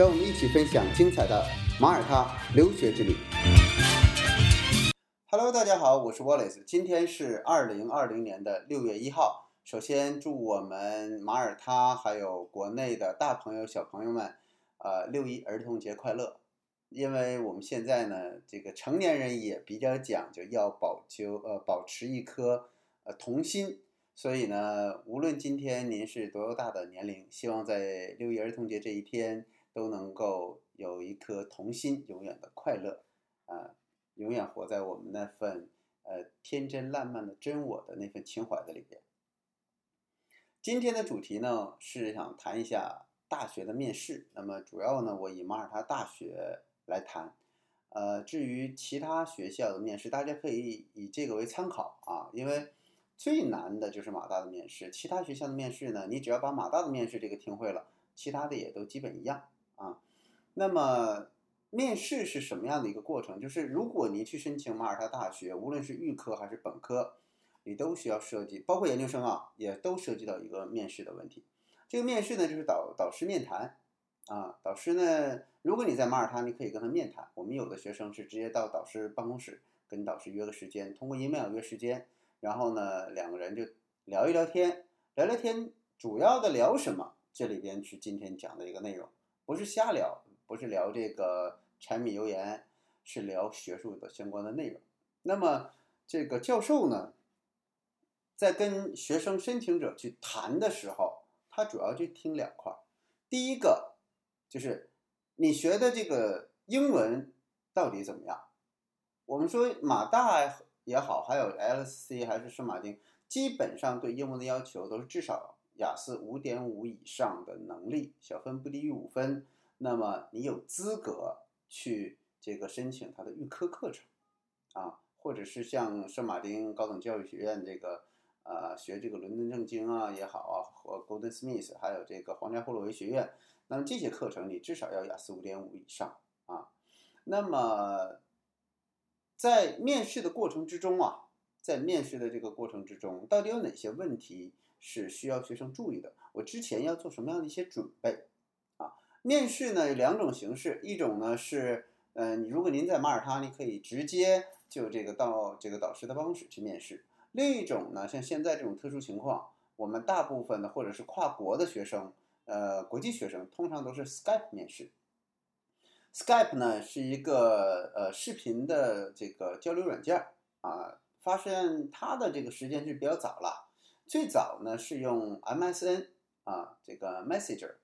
让我们一起分享精彩的马耳他留学之旅。Hello，大家好，我是 Wallace，今天是二零二零年的六月一号。首先祝我们马耳他还有国内的大朋友小朋友们，呃，六一儿童节快乐！因为我们现在呢，这个成年人也比较讲究，要保就呃保持一颗呃童心，所以呢，无论今天您是多大的年龄，希望在六一儿童节这一天都能够有一颗童心，永远的快乐，啊，永远活在我们那份呃天真烂漫的真我的那份情怀的里边。今天的主题呢是想谈一下大学的面试，那么主要呢，我以马耳他大学。来谈，呃，至于其他学校的面试，大家可以以这个为参考啊，因为最难的就是马大的面试，其他学校的面试呢，你只要把马大的面试这个听会了，其他的也都基本一样啊。那么面试是什么样的一个过程？就是如果你去申请马耳他大学，无论是预科还是本科，你都需要涉及，包括研究生啊，也都涉及到一个面试的问题。这个面试呢，就是导导师面谈。啊，导师呢？如果你在马耳他，你可以跟他面谈。我们有的学生是直接到导师办公室跟导师约个时间，通过 email 约时间，然后呢，两个人就聊一聊天，聊聊天，主要的聊什么？这里边是今天讲的一个内容，不是瞎聊，不是聊这个柴米油盐，是聊学术的相关的内容。那么这个教授呢，在跟学生申请者去谈的时候，他主要就听两块，第一个。就是你学的这个英文到底怎么样？我们说马大也好，还有 L C 还是圣马丁，基本上对英文的要求都是至少雅思五点五以上的能力，小分不低于五分。那么你有资格去这个申请他的预科课程啊，或者是像圣马丁高等教育学院这个呃学这个伦敦政经啊也好啊，和 Golden Smith 还有这个皇家霍洛维学院。那么这些课程你至少要雅思五点五以上啊。那么在面试的过程之中啊，在面试的这个过程之中，到底有哪些问题是需要学生注意的？我之前要做什么样的一些准备啊？面试呢有两种形式，一种呢是，嗯，如果您在马耳他，你可以直接就这个到这个导师的办公室去面试；另一种呢，像现在这种特殊情况，我们大部分的或者是跨国的学生。呃，国际学生通常都是 Skype 面试。Skype 呢是一个呃视频的这个交流软件啊，发现它的这个时间是比较早了。最早呢是用 MSN 啊这个 Messenger，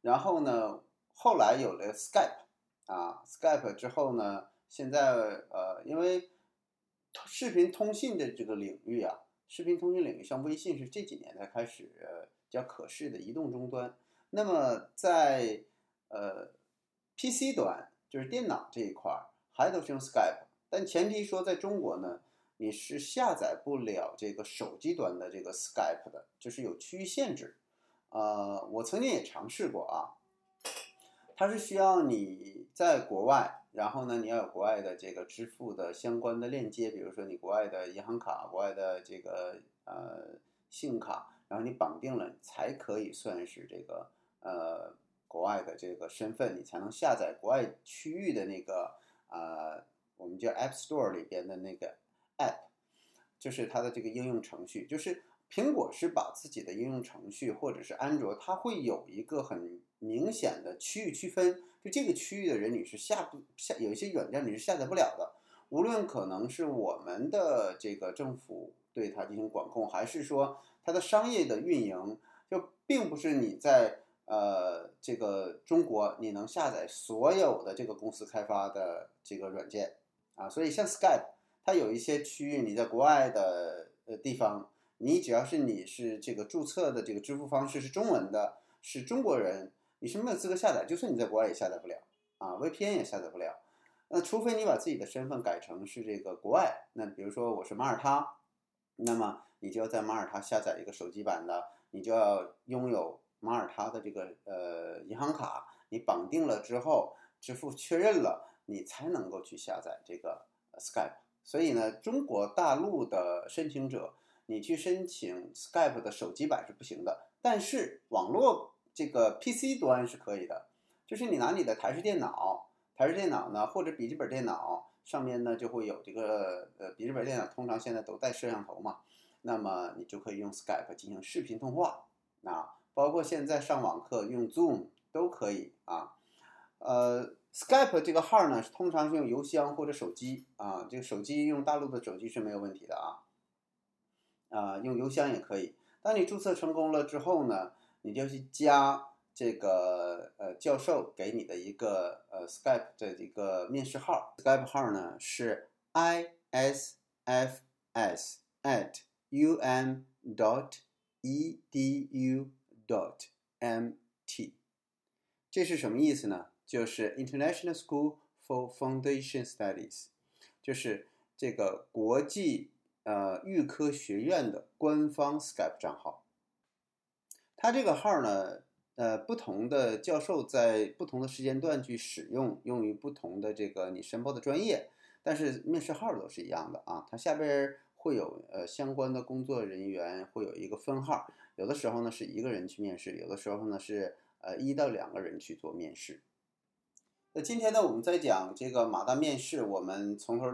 然后呢后来有了 Skype 啊 Skype 之后呢，现在呃因为视频通信的这个领域啊，视频通讯领域像微信是这几年才开始叫可视的移动终端。那么在呃 PC 端，就是电脑这一块儿，还都是用 Skype，但前提说在中国呢，你是下载不了这个手机端的这个 Skype 的，就是有区域限制。呃，我曾经也尝试过啊，它是需要你在国外，然后呢，你要有国外的这个支付的相关的链接，比如说你国外的银行卡、国外的这个呃信用卡，然后你绑定了，才可以算是这个。呃，国外的这个身份，你才能下载国外区域的那个呃，我们叫 App Store 里边的那个 App，就是它的这个应用程序。就是苹果是把自己的应用程序，或者是安卓，它会有一个很明显的区域区分。就这个区域的人，你是下不下有一些软件你是下载不了的。无论可能是我们的这个政府对它进行管控，还是说它的商业的运营，就并不是你在。呃，这个中国你能下载所有的这个公司开发的这个软件啊，所以像 Skype，它有一些区域你在国外的呃地方，你只要是你是这个注册的这个支付方式是中文的，是中国人，你是没有资格下载，就算你在国外也下载不了啊，VPN 也下载不了。那除非你把自己的身份改成是这个国外，那比如说我是马耳他，那么你就要在马耳他下载一个手机版的，你就要拥有马耳他的这个呃银行卡，你绑定了之后，支付确认了，你才能够去下载这个 Skype。所以呢，中国大陆的申请者，你去申请 Skype 的手机版是不行的，但是网络这个 PC 端是可以的，就是你拿你的台式电脑。台式电脑呢，或者笔记本电脑上面呢，就会有这个呃，笔记本电脑通常现在都带摄像头嘛，那么你就可以用 Skype 进行视频通话啊，包括现在上网课用 Zoom 都可以啊。呃，Skype 这个号呢，通常是用邮箱或者手机啊，这个手机用大陆的手机是没有问题的啊，啊，用邮箱也可以。当你注册成功了之后呢，你就去加。这个呃教授给你的一个呃 Skype 的一个面试号，Skype 号呢是 i s f s at u m dot e d u dot m t，这是什么意思呢？就是 International School for Foundation Studies，就是这个国际呃预科学院的官方 Skype 账号。它这个号呢。呃，不同的教授在不同的时间段去使用，用于不同的这个你申报的专业，但是面试号都是一样的啊。它下边会有呃相关的工作人员会有一个分号，有的时候呢是一个人去面试，有的时候呢是呃一到两个人去做面试。那今天呢，我们在讲这个马大面试，我们从头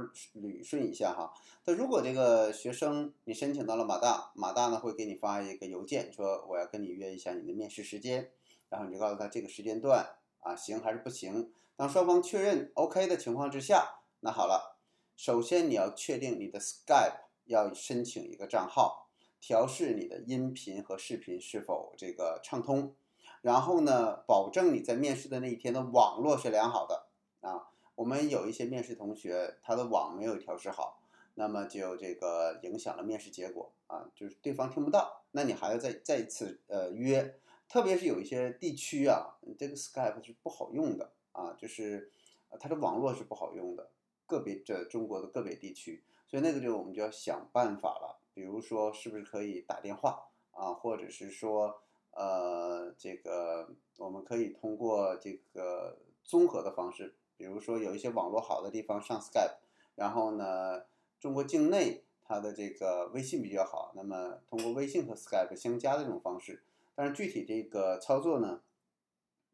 捋顺一下哈。那如果这个学生你申请到了马大，马大呢会给你发一个邮件，说我要跟你约一下你的面试时间，然后你就告诉他这个时间段啊行还是不行。当双方确认 OK 的情况之下，那好了，首先你要确定你的 Skype 要申请一个账号，调试你的音频和视频是否这个畅通。然后呢，保证你在面试的那一天的网络是良好的啊。我们有一些面试同学，他的网没有调试好，那么就这个影响了面试结果啊，就是对方听不到。那你还要再再一次呃约，特别是有一些地区啊，这个 Skype 是不好用的啊，就是它的网络是不好用的，个别这中国的个别地区，所以那个就我们就要想办法了，比如说是不是可以打电话啊，或者是说。呃，这个我们可以通过这个综合的方式，比如说有一些网络好的地方上 Skype，然后呢，中国境内它的这个微信比较好，那么通过微信和 Skype 相加的这种方式，但是具体这个操作呢，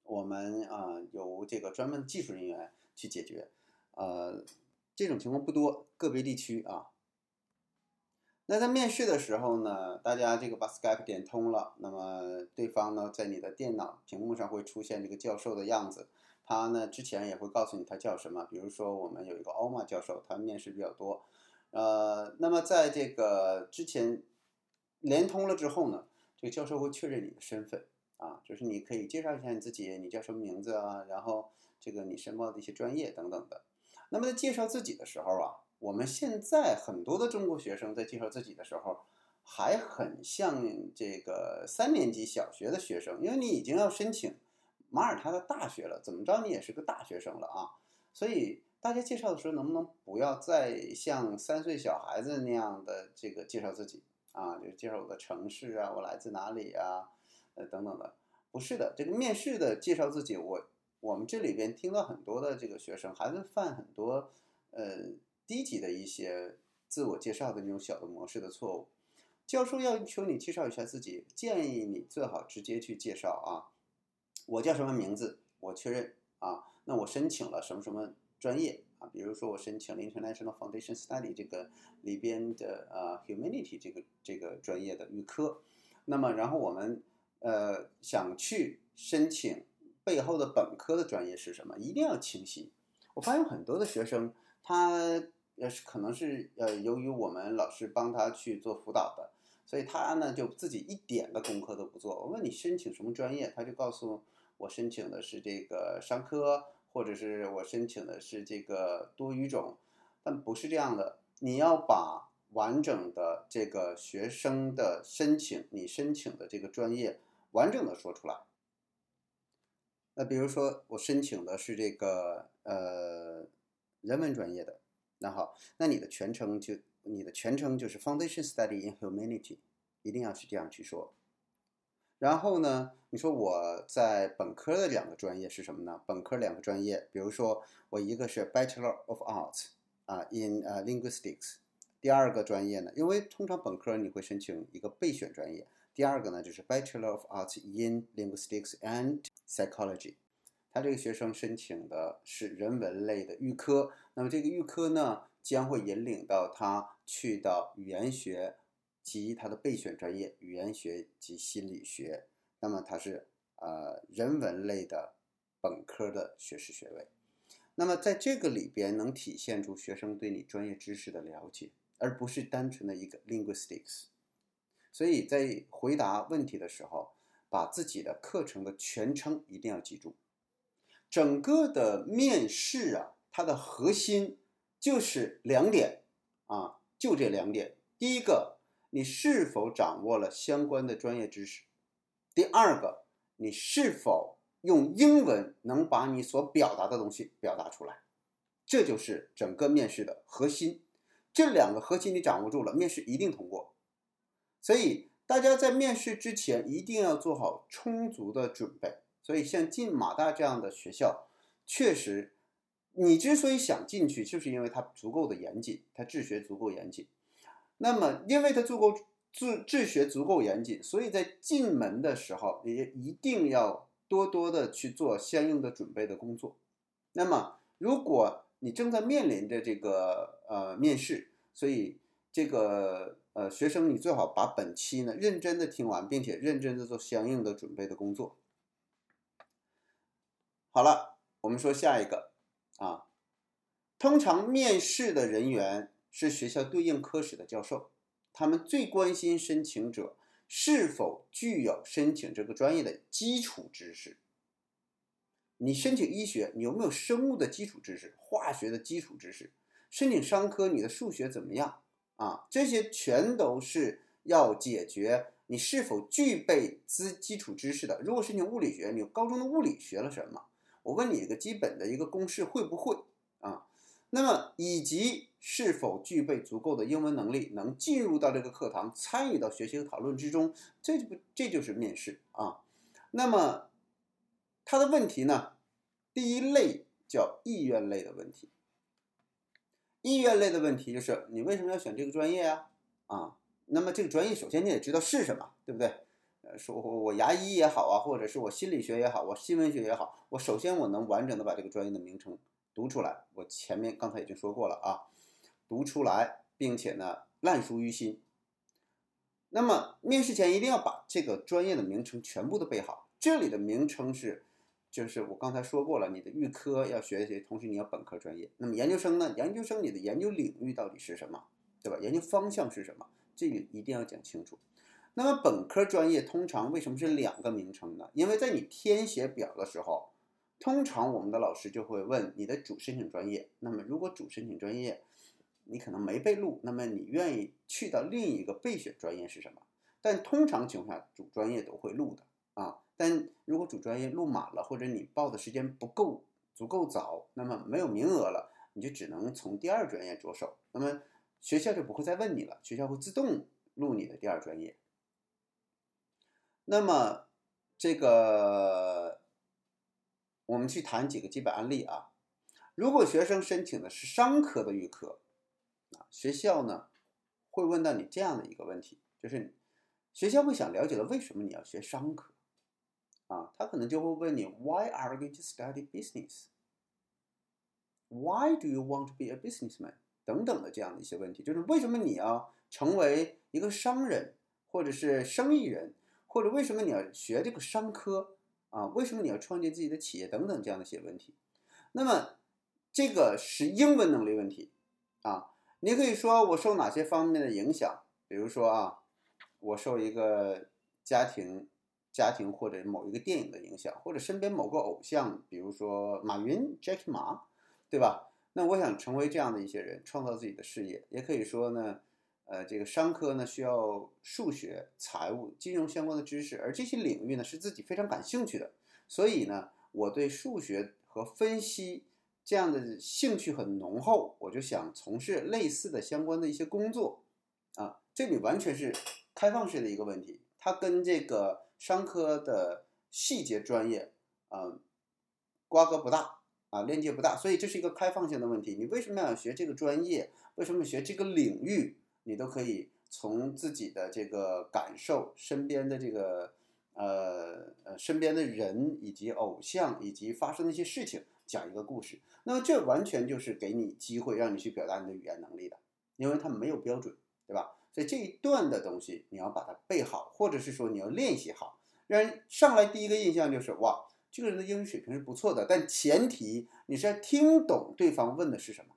我们啊由这个专门技术人员去解决，呃，这种情况不多，个别地区啊。那在面试的时候呢，大家这个把 Skype 点通了，那么对方呢在你的电脑屏幕上会出现这个教授的样子，他呢之前也会告诉你他叫什么，比如说我们有一个奥马教授，他面试比较多，呃，那么在这个之前连通了之后呢，这个教授会确认你的身份啊，就是你可以介绍一下你自己，你叫什么名字啊，然后这个你申报的一些专业等等的。那么在介绍自己的时候啊。我们现在很多的中国学生在介绍自己的时候，还很像这个三年级小学的学生，因为你已经要申请马耳他的大学了，怎么着你也是个大学生了啊。所以大家介绍的时候，能不能不要再像三岁小孩子那样的这个介绍自己啊？就是介绍我的城市啊，我来自哪里啊，呃等等的。不是的，这个面试的介绍自己，我我们这里边听到很多的这个学生还是犯很多呃。低级的一些自我介绍的那种小的模式的错误，教授要求你介绍一下自己，建议你最好直接去介绍啊。我叫什么名字？我确认啊。那我申请了什么什么专业啊？比如说我申请了 International Foundation Study 这个里边的呃 Humanity 这个这个专业的预科。那么然后我们呃想去申请背后的本科的专业是什么？一定要清晰。我发现很多的学生他。也是可能是呃，由于我们老师帮他去做辅导的，所以他呢就自己一点的功课都不做。我问你申请什么专业，他就告诉我申请的是这个商科，或者是我申请的是这个多语种，但不是这样的。你要把完整的这个学生的申请，你申请的这个专业完整的说出来。那比如说我申请的是这个呃人文专业的，那好，那你的全称就你的全称就是 Foundation Study in Humanity，一定要去这样去说。然后呢，你说我在本科的两个专业是什么呢？本科两个专业，比如说我一个是 Bachelor of Arts 啊 in 呃 Linguistics，第二个专业呢，因为通常本科你会申请一个备选专业，第二个呢就是 Bachelor of Arts in Linguistics and Psychology，他这个学生申请的是人文类的预科，那么这个预科呢将会引领到他去到语言学。及他的备选专业语言学及心理学，那么他是呃人文类的本科的学士学位。那么在这个里边能体现出学生对你专业知识的了解，而不是单纯的一个 linguistics。所以在回答问题的时候，把自己的课程的全称一定要记住。整个的面试啊，它的核心就是两点啊，就这两点。第一个。你是否掌握了相关的专业知识？第二个，你是否用英文能把你所表达的东西表达出来？这就是整个面试的核心。这两个核心你掌握住了，面试一定通过。所以大家在面试之前一定要做好充足的准备。所以像进马大这样的学校，确实，你之所以想进去，就是因为它足够的严谨，它治学足够严谨。那么，因为它足够治治学足够严谨，所以在进门的时候也一定要多多的去做相应的准备的工作。那么，如果你正在面临着这个呃面试，所以这个呃学生你最好把本期呢认真的听完，并且认真的做相应的准备的工作。好了，我们说下一个啊，通常面试的人员。是学校对应科室的教授，他们最关心申请者是否具有申请这个专业的基础知识。你申请医学，你有没有生物的基础知识、化学的基础知识？申请商科，你的数学怎么样啊？这些全都是要解决你是否具备资基础知识的。如果申请物理学，你高中的物理学了什么？我问你一个基本的一个公式会不会啊？那么以及。是否具备足够的英文能力，能进入到这个课堂，参与到学习和讨论之中？这不，这就是面试啊。那么，他的问题呢？第一类叫意愿类的问题。意愿类的问题就是你为什么要选这个专业啊？啊，那么这个专业首先你得知道是什么，对不对？呃，说我牙医也好啊，或者是我心理学也好，我新闻学也好，我首先我能完整的把这个专业的名称读出来。我前面刚才已经说过了啊。读出来，并且呢烂熟于心。那么面试前一定要把这个专业的名称全部都背好。这里的名称是，就是我刚才说过了，你的预科要学习，同时你要本科专业。那么研究生呢？研究生你的研究领域到底是什么，对吧？研究方向是什么？这个一定要讲清楚。那么本科专业通常为什么是两个名称呢？因为在你填写表的时候，通常我们的老师就会问你的主申请专业。那么如果主申请专业，你可能没被录，那么你愿意去到另一个备选专业是什么？但通常情况下，主专业都会录的啊。但如果主专业录满了，或者你报的时间不够足够早，那么没有名额了，你就只能从第二专业着手。那么学校就不会再问你了，学校会自动录你的第二专业。那么这个我们去谈几个基本案例啊。如果学生申请的是商科的预科。啊学校呢会问到你这样的一个问题，就是学校会想了解的为什么你要学商科啊？他可能就会问你 Why are you to study business? Why do you want to be a businessman? 等等的这样的一些问题，就是为什么你要成为一个商人，或者是生意人，或者为什么你要学这个商科啊？为什么你要创建自己的企业等等这样的一些问题？那么这个是英文能力问题啊。你可以说我受哪些方面的影响？比如说啊，我受一个家庭、家庭或者某一个电影的影响，或者身边某个偶像，比如说马云 （Jack Ma），对吧？那我想成为这样的一些人，创造自己的事业。也可以说呢，呃，这个商科呢需要数学、财务、金融相关的知识，而这些领域呢是自己非常感兴趣的，所以呢，我对数学和分析这样的兴趣很浓厚，我就想从事类似的相关的一些工作，啊，这里完全是开放式的一个问题，它跟这个商科的细节专业，啊，瓜葛不大啊，链接不大，所以这是一个开放性的问题。你为什么要学这个专业？为什么学这个领域？你都可以从自己的这个感受，身边的这个。呃呃，身边的人以及偶像以及发生的一些事情，讲一个故事。那么这完全就是给你机会，让你去表达你的语言能力的，因为它没有标准，对吧？所以这一段的东西你要把它背好，或者是说你要练习好，让人上来第一个印象就是哇，这个人的英语水平是不错的。但前提你是要听懂对方问的是什么，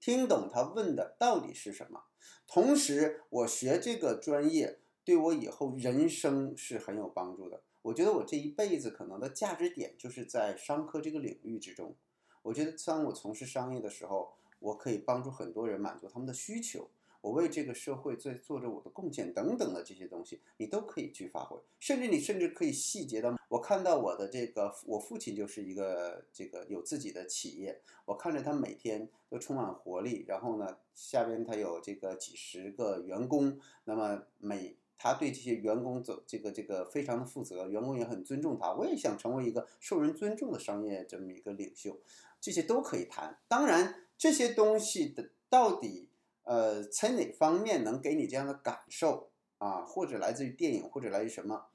听懂他问的到底是什么。同时，我学这个专业。对我以后人生是很有帮助的。我觉得我这一辈子可能的价值点就是在商科这个领域之中。我觉得当我从事商业的时候，我可以帮助很多人满足他们的需求，我为这个社会在做着我的贡献等等的这些东西，你都可以去发挥。甚至你甚至可以细节到，我看到我的这个我父亲就是一个这个有自己的企业，我看着他每天都充满活力，然后呢，下边他有这个几十个员工，那么每他对这些员工走这个这个非常的负责，员工也很尊重他。我也想成为一个受人尊重的商业这么一个领袖，这些都可以谈。当然，这些东西的到底呃在哪方面能给你这样的感受啊，或者来自于电影，或者来自于什么，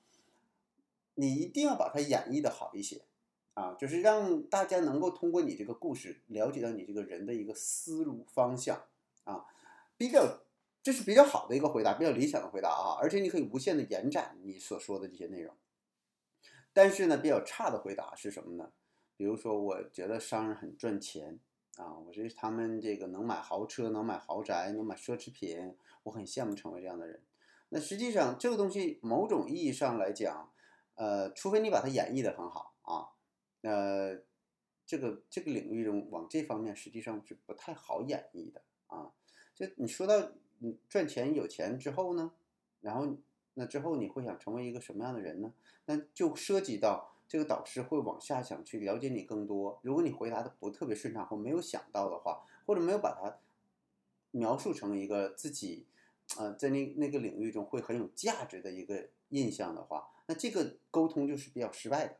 你一定要把它演绎的好一些啊，就是让大家能够通过你这个故事了解到你这个人的一个思路方向啊，比较。这是比较好的一个回答，比较理想的回答啊，而且你可以无限的延展你所说的这些内容。但是呢，比较差的回答是什么呢？比如说，我觉得商人很赚钱啊，我觉得他们这个能买豪车，能买豪宅，能买奢侈品，我很羡慕成为这样的人。那实际上，这个东西某种意义上来讲，呃，除非你把它演绎的很好啊，呃，这个这个领域中往这方面实际上是不太好演绎的啊。就你说到。你赚钱有钱之后呢？然后那之后你会想成为一个什么样的人呢？那就涉及到这个导师会往下想去了解你更多。如果你回答的不特别顺畅或没有想到的话，或者没有把它描述成一个自己呃在那那个领域中会很有价值的一个印象的话，那这个沟通就是比较失败的。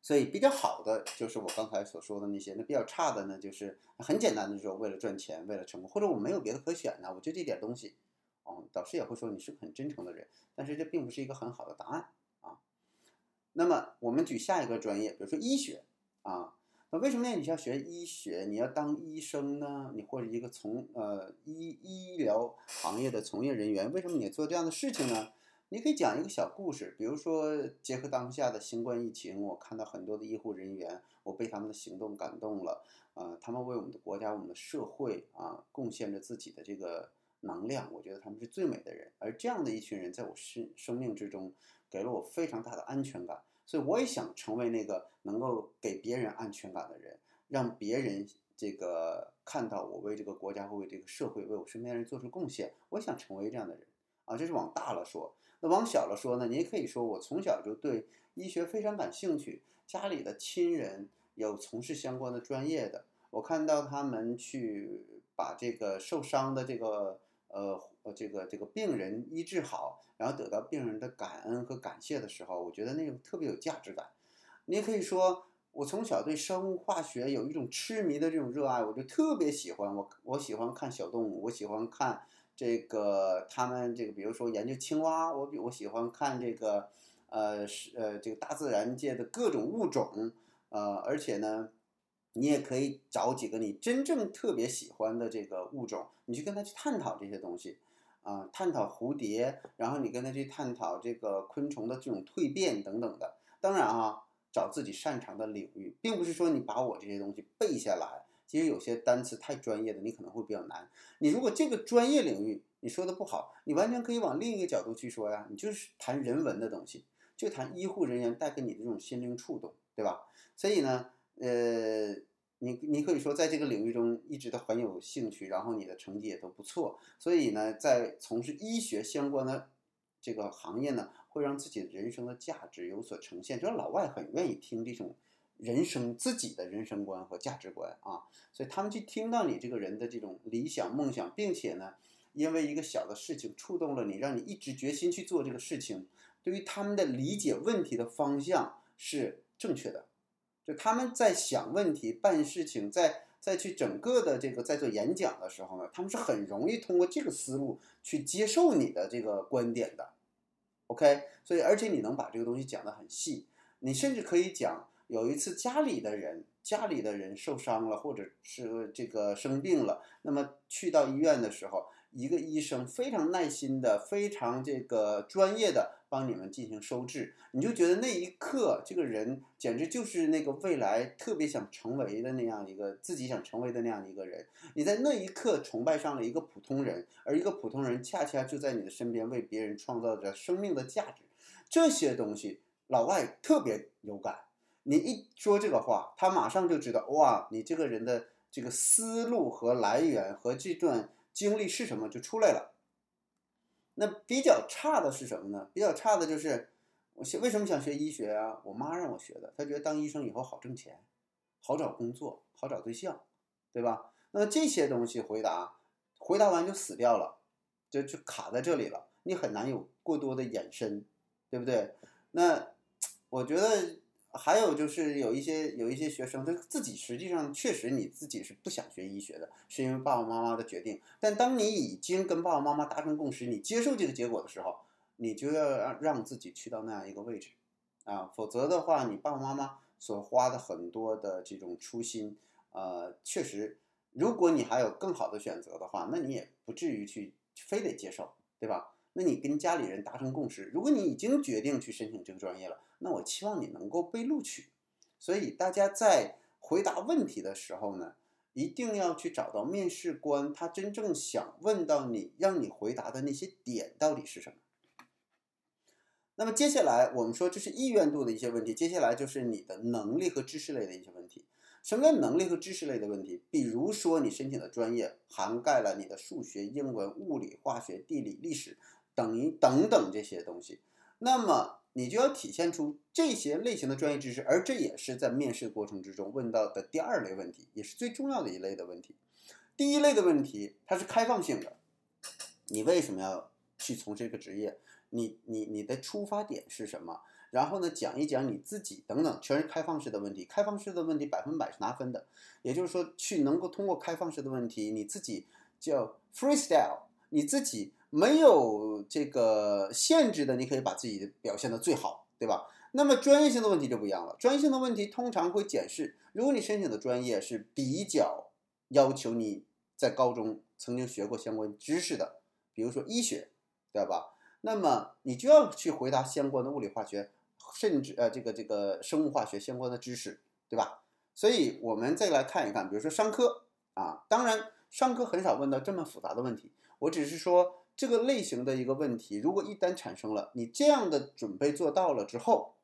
所以比较好的就是我刚才所说的那些，那比较差的呢，就是很简单的说，为了赚钱，为了成功，或者我没有别的可选呢，我就这点东西，哦，导师也会说你是个很真诚的人，但是这并不是一个很好的答案。那么我们举下一个专业，比如说医学啊，那为什么你要学医学？你要当医生呢？你或者一个从呃医医疗行业的从业人员，为什么你做这样的事情呢？你可以讲一个小故事，比如说结合当下的新冠疫情，我看到很多的医护人员，我被他们的行动感动了，呃，他们为我们的国家、我们的社会啊贡献着自己的这个能量，我觉得他们是最美的人。而这样的一群人，在我生生命之中，给了我非常大的安全感，所以我也想成为那个能够给别人安全感的人，让别人这个看到我为这个国家、为这个社会、为我身边人做出贡献，我想成为这样的人啊，这是往大了说。那往小了说呢？你也可以说，我从小就对医学非常感兴趣，家里的亲人有从事相关的专业的，我看到他们去把这个受伤的这个呃这个这个病人医治好，然后得到病人的感恩和感谢的时候，我觉得那种特别有价值感。你也可以说，我从小对生物化学有一种痴迷的这种热爱，我就特别喜欢我我喜欢看小动物，我喜欢看。这个他们这个，比如说研究青蛙，我比我喜欢看这个，呃是呃这个大自然界的各种物种，呃而且呢，你也可以找几个你真正特别喜欢的这个物种，你去跟他去探讨这些东西，啊探讨蝴蝶，然后你跟他去探讨这个昆虫的这种蜕变等等的。当然啊，找自己擅长的领域，并不是说你把我这些东西背下来。其实有些单词太专业的，你可能会比较难。你如果这个专业领域你说的不好，你完全可以往另一个角度去说呀。你就是谈人文的东西，就谈医护人员带给你的这种心灵触动，对吧？所以呢，呃，你你可以说在这个领域中一直都很有兴趣，然后你的成绩也都不错。所以呢，在从事医学相关的这个行业呢。会让自己人生的价值有所呈现。就是老外很愿意听这种人生自己的人生观和价值观啊，所以他们去听到你这个人的这种理想梦想，并且呢，因为一个小的事情触动了你，让你一直决心去做这个事情，对于他们的理解问题的方向是正确的。就他们在想问题、办事情，在在去整个的这个在做演讲的时候呢，他们是很容易通过这个思路去接受你的这个观点的。OK，所以而且你能把这个东西讲得很细，你甚至可以讲有一次家里的人家里的人受伤了，或者是这个生病了，那么去到医院的时候。一个医生非常耐心的、非常这个专业的帮你们进行收治，你就觉得那一刻这个人简直就是那个未来特别想成为的那样一个自己想成为的那样一个人。你在那一刻崇拜上了一个普通人，而一个普通人恰恰就在你的身边为别人创造着生命的价值。这些东西老外特别有感，你一说这个话，他马上就知道哇，你这个人的这个思路和来源和这段。经历是什么就出来了。那比较差的是什么呢？比较差的就是我为什么想学医学啊？我妈让我学的，她觉得当医生以后好挣钱，好找工作，好找对象，对吧？那这些东西回答，回答完就死掉了，就就卡在这里了，你很难有过多的延伸，对不对？那我觉得。还有就是有一些有一些学生，他自己实际上确实你自己是不想学医学的，是因为爸爸妈妈的决定。但当你已经跟爸爸妈妈达成共识，你接受这个结果的时候，你就要让让自己去到那样一个位置，啊，否则的话，你爸爸妈妈所花的很多的这种初心，呃，确实，如果你还有更好的选择的话，那你也不至于去非得接受，对吧？那你跟家里人达成共识，如果你已经决定去申请这个专业了，那我期望你能够被录取。所以大家在回答问题的时候呢，一定要去找到面试官他真正想问到你，让你回答的那些点到底是什么。那么接下来我们说这是意愿度的一些问题，接下来就是你的能力和知识类的一些问题。什么叫能力和知识类的问题？比如说你申请的专业涵盖了你的数学、英文、物理、化学、地理、历史。等于等等这些东西，那么你就要体现出这些类型的专业知识，而这也是在面试过程之中问到的第二类问题，也是最重要的一类的问题。第一类的问题它是开放性的，你为什么要去从事这个职业？你你你的出发点是什么？然后呢，讲一讲你自己等等，全是开放式的问题。开放式的问题百分百是拿分的，也就是说，去能够通过开放式的问题，你自己叫 freestyle，你自己。没有这个限制的，你可以把自己表现的最好，对吧？那么专业性的问题就不一样了。专业性的问题通常会检视，如果你申请的专业是比较要求你在高中曾经学过相关知识的，比如说医学，对吧？那么你就要去回答相关的物理化学，甚至呃这个这个生物化学相关的知识，对吧？所以我们再来看一看，比如说商科啊，当然商科很少问到这么复杂的问题，我只是说。这个类型的一个问题，如果一旦产生了，你这样的准备做到了之后，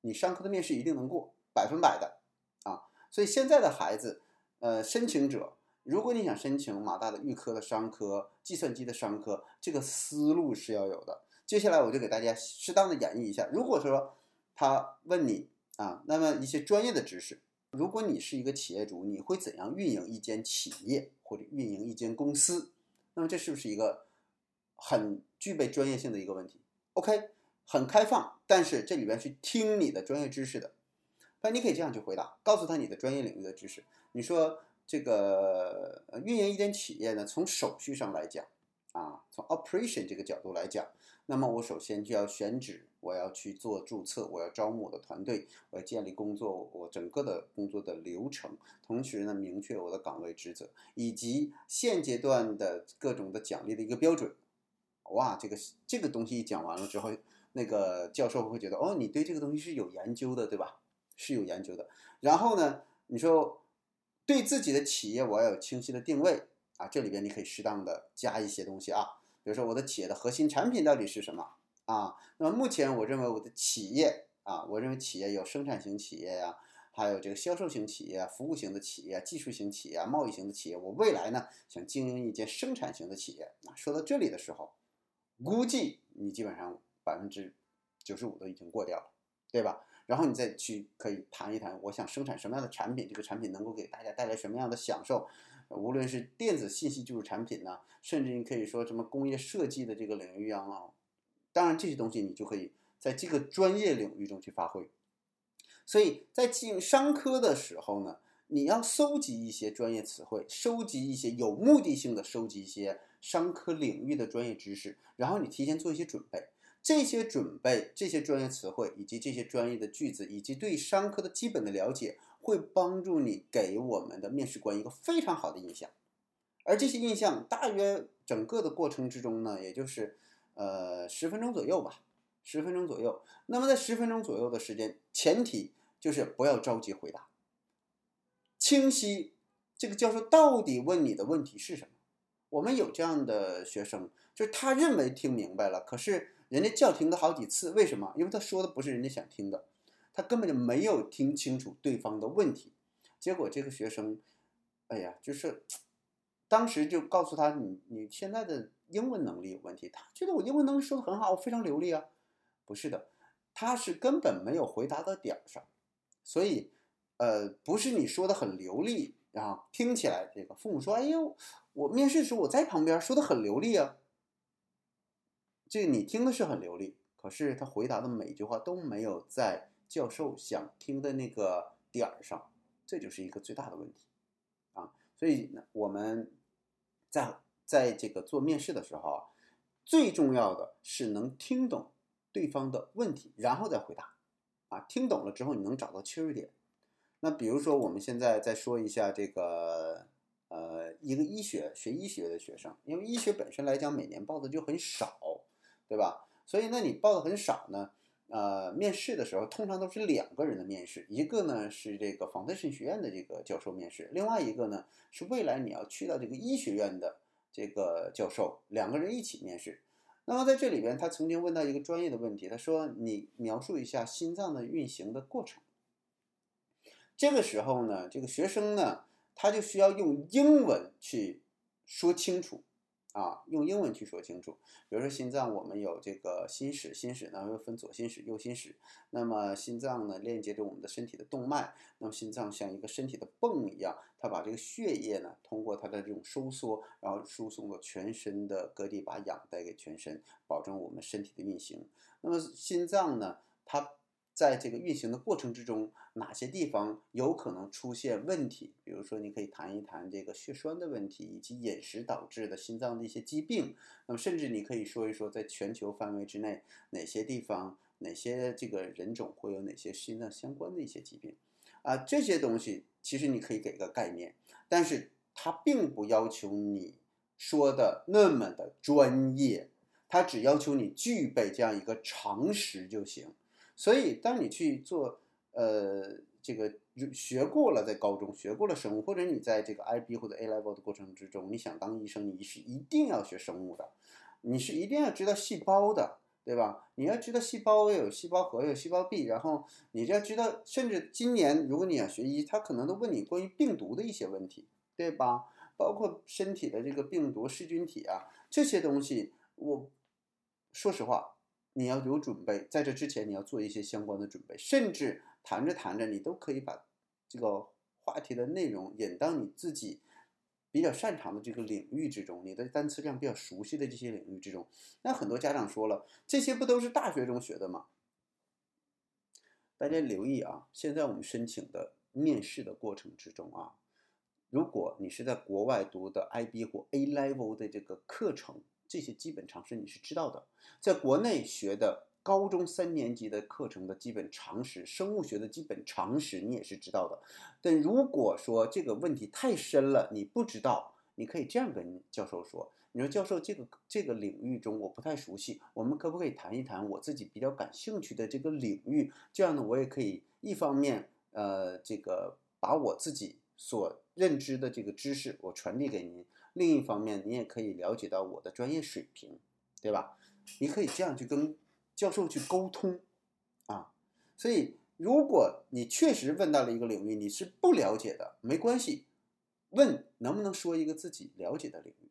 你商科的面试一定能过，百分百的啊！所以现在的孩子，呃，申请者，如果你想申请马大的预科的商科、计算机的商科，这个思路是要有的。接下来我就给大家适当的演绎一下。如果说他问你啊，那么一些专业的知识，如果你是一个企业主，你会怎样运营一间企业或者运营一间公司？那么这是不是一个？很具备专业性的一个问题，OK，很开放，但是这里边是听你的专业知识的。那你可以这样去回答，告诉他你的专业领域的知识。你说这个运营一间企业呢，从手续上来讲，啊，从 operation 这个角度来讲，那么我首先就要选址，我要去做注册，我要招募我的团队，我要建立工作，我整个的工作的流程，同时呢，明确我的岗位职责，以及现阶段的各种的奖励的一个标准。哇，这个这个东西讲完了之后，那个教授会觉得，哦，你对这个东西是有研究的，对吧？是有研究的。然后呢，你说对自己的企业我要有清晰的定位啊，这里边你可以适当的加一些东西啊，比如说我的企业的核心产品到底是什么啊？那么目前我认为我的企业啊，我认为企业有生产型企业呀，还有这个销售型企业、服务型的企业、技术型企业、贸易型的企业。我未来呢，想经营一间生产型的企业。啊，说到这里的时候。估计你基本上百分之九十五都已经过掉了，对吧？然后你再去可以谈一谈，我想生产什么样的产品，这个产品能够给大家带来什么样的享受，无论是电子信息技术产品呢，甚至你可以说什么工业设计的这个领域啊，当然这些东西你就可以在这个专业领域中去发挥。所以在进商科的时候呢，你要搜集一些专业词汇，收集一些有目的性的收集一些商科领域的专业知识，然后你提前做一些准备。这些准备、这些专业词汇以及这些专业的句子，以及对商科的基本的了解，会帮助你给我们的面试官一个非常好的印象。而这些印象，大约整个的过程之中呢，也就是呃十分钟左右吧，十分钟左右。那么在十分钟左右的时间，前提就是不要着急回答，清晰这个教授到底问你的问题是什么。我们有这样的学生，就是他认为听明白了，可是。人家叫停了好几次，为什么？因为他说的不是人家想听的，他根本就没有听清楚对方的问题。结果这个学生，哎呀，就是当时就告诉他，你你现在的英文能力有问题。他觉得我英文能力说的很好，我非常流利啊。不是的，他是根本没有回答到点儿上。所以，呃，不是你说的很流利啊，听起来这个父母说，哎呦，我面试的时候我在旁边说的很流利啊。这你听的是很流利，可是他回答的每一句话都没有在教授想听的那个点儿上，这就是一个最大的问题啊！所以呢，我们在在这个做面试的时候啊，最重要的是能听懂对方的问题，然后再回答啊。听懂了之后，你能找到切入点。那比如说，我们现在再说一下这个呃，一个医学学医学的学生，因为医学本身来讲，每年报的就很少。对吧？所以那你报的很少呢，呃，面试的时候通常都是两个人的面试，一个呢是这个防灾学院的这个教授面试，另外一个呢是未来你要去到这个医学院的这个教授，两个人一起面试。那么在这里边，他曾经问到一个专业的问题，他说：“你描述一下心脏的运行的过程。”这个时候呢，这个学生呢，他就需要用英文去说清楚。啊，用英文去说清楚。比如说心脏，我们有这个心室，心室呢又分左心室、右心室。那么心脏呢链接着我们的身体的动脉。那么心脏像一个身体的泵一样，它把这个血液呢通过它的这种收缩，然后输送到全身的各地，把氧带给全身，保证我们身体的运行。那么心脏呢，它。在这个运行的过程之中，哪些地方有可能出现问题？比如说，你可以谈一谈这个血栓的问题，以及饮食导致的心脏的一些疾病。那么，甚至你可以说一说，在全球范围之内，哪些地方、哪些这个人种会有哪些心脏相关的一些疾病？啊，这些东西其实你可以给个概念，但是它并不要求你说的那么的专业，它只要求你具备这样一个常识就行。所以，当你去做，呃，这个学过了，在高中学过了生物，或者你在这个 IB 或者 A level 的过程之中，你想当医生，你是一定要学生物的，你是一定要知道细胞的，对吧？你要知道细胞有细胞核，有细胞壁，然后你就要知道，甚至今年如果你想学医，他可能都问你关于病毒的一些问题，对吧？包括身体的这个病毒、噬菌体啊，这些东西，我说实话。你要有准备，在这之前你要做一些相关的准备，甚至谈着谈着，你都可以把这个话题的内容引到你自己比较擅长的这个领域之中，你的单词量比较熟悉的这些领域之中。那很多家长说了，这些不都是大学中学的吗？大家留意啊，现在我们申请的面试的过程之中啊，如果你是在国外读的 IB 或 A level 的这个课程。这些基本常识你是知道的，在国内学的高中三年级的课程的基本常识，生物学的基本常识你也是知道的。但如果说这个问题太深了，你不知道，你可以这样跟教授说：“你说教授，这个这个领域中我不太熟悉，我们可不可以谈一谈我自己比较感兴趣的这个领域？这样呢，我也可以一方面呃，这个把我自己所认知的这个知识我传递给您。”另一方面，你也可以了解到我的专业水平，对吧？你可以这样去跟教授去沟通，啊，所以如果你确实问到了一个领域，你是不了解的，没关系，问能不能说一个自己了解的领域。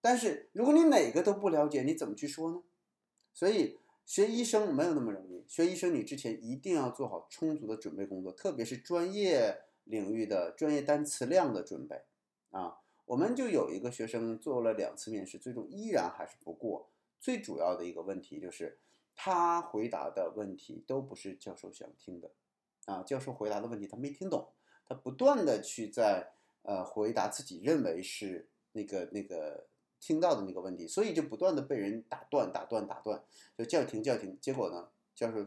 但是如果你哪个都不了解，你怎么去说呢？所以学医生没有那么容易，学医生你之前一定要做好充足的准备工作，特别是专业领域的专业单词量的准备啊。我们就有一个学生做了两次面试，最终依然还是不过。最主要的一个问题就是他回答的问题都不是教授想听的啊，教授回答的问题他没听懂，他不断的去在呃回答自己认为是那个那个。听到的那个问题，所以就不断的被人打断、打断、打断，就叫停、叫停。结果呢，教授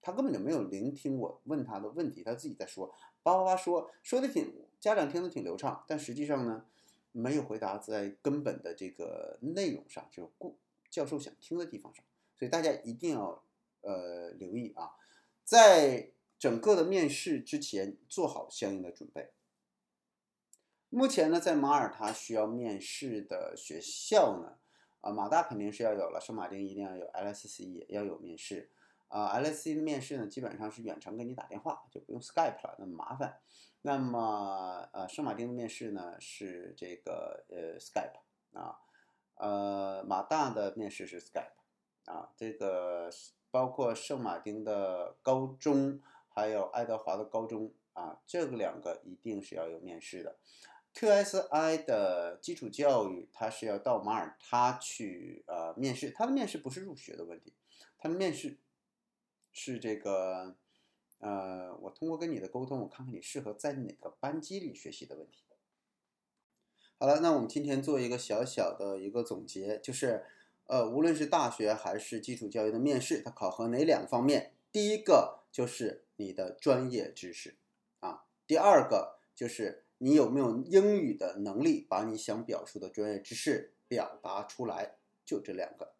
他根本就没有聆听我问他的问题，他自己在说，叭叭叭说，说的挺家长听得挺流畅，但实际上呢，没有回答在根本的这个内容上，就是顾教授想听的地方上。所以大家一定要呃留意啊，在整个的面试之前做好相应的准备。目前呢，在马耳他需要面试的学校呢，啊，马大肯定是要有了，圣马丁一定要有，LSC 也要有面试，啊，LSC 的面试呢，基本上是远程给你打电话，就不用 Skype 了，那么麻烦。那么，呃，圣马丁的面试呢是这个呃 Skype 啊，呃，马大的面试是 Skype 啊，这个包括圣马丁的高中，还有爱德华的高中啊，这个两个一定是要有面试的。QSI 的基础教育，它是要到马耳他去呃面试，它的面试不是入学的问题，它的面试是这个呃，我通过跟你的沟通，我看看你适合在哪个班级里学习的问题。好了，那我们今天做一个小小的一个总结，就是呃，无论是大学还是基础教育的面试，它考核哪两方面？第一个就是你的专业知识啊，第二个就是。你有没有英语的能力，把你想表述的专业知识表达出来？就这两个。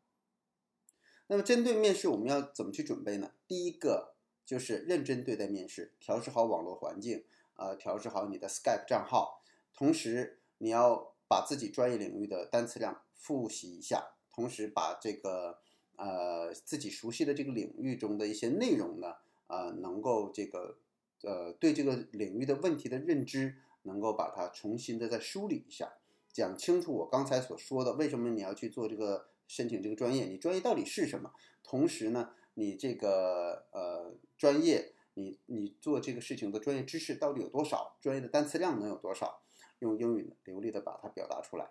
那么针对面试，我们要怎么去准备呢？第一个就是认真对待面试，调试好网络环境，呃，调试好你的 Skype 账号，同时你要把自己专业领域的单词量复习一下，同时把这个呃自己熟悉的这个领域中的一些内容呢，呃，能够这个呃对这个领域的问题的认知。能够把它重新的再梳理一下，讲清楚我刚才所说的，为什么你要去做这个申请这个专业，你专业到底是什么？同时呢，你这个呃专业，你你做这个事情的专业知识到底有多少？专业的单词量能有多少？用英语流利的把它表达出来。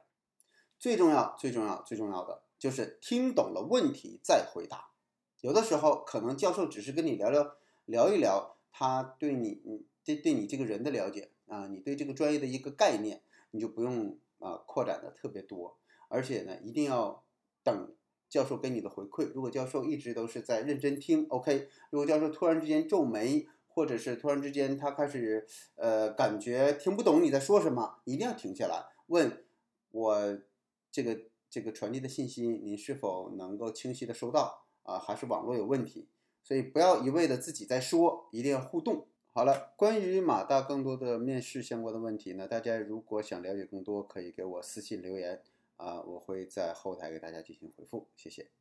最重要、最重要、最重要的就是听懂了问题再回答。有的时候可能教授只是跟你聊聊聊一聊，他对你你对对你这个人的了解。啊，你对这个专业的一个概念，你就不用啊扩展的特别多，而且呢，一定要等教授给你的回馈。如果教授一直都是在认真听，OK；如果教授突然之间皱眉，或者是突然之间他开始呃感觉听不懂你在说什么，一定要停下来问我这个这个传递的信息，您是否能够清晰的收到啊？还是网络有问题？所以不要一味的自己在说，一定要互动。好了，关于马大更多的面试相关的问题呢，大家如果想了解更多，可以给我私信留言啊，我会在后台给大家进行回复，谢谢。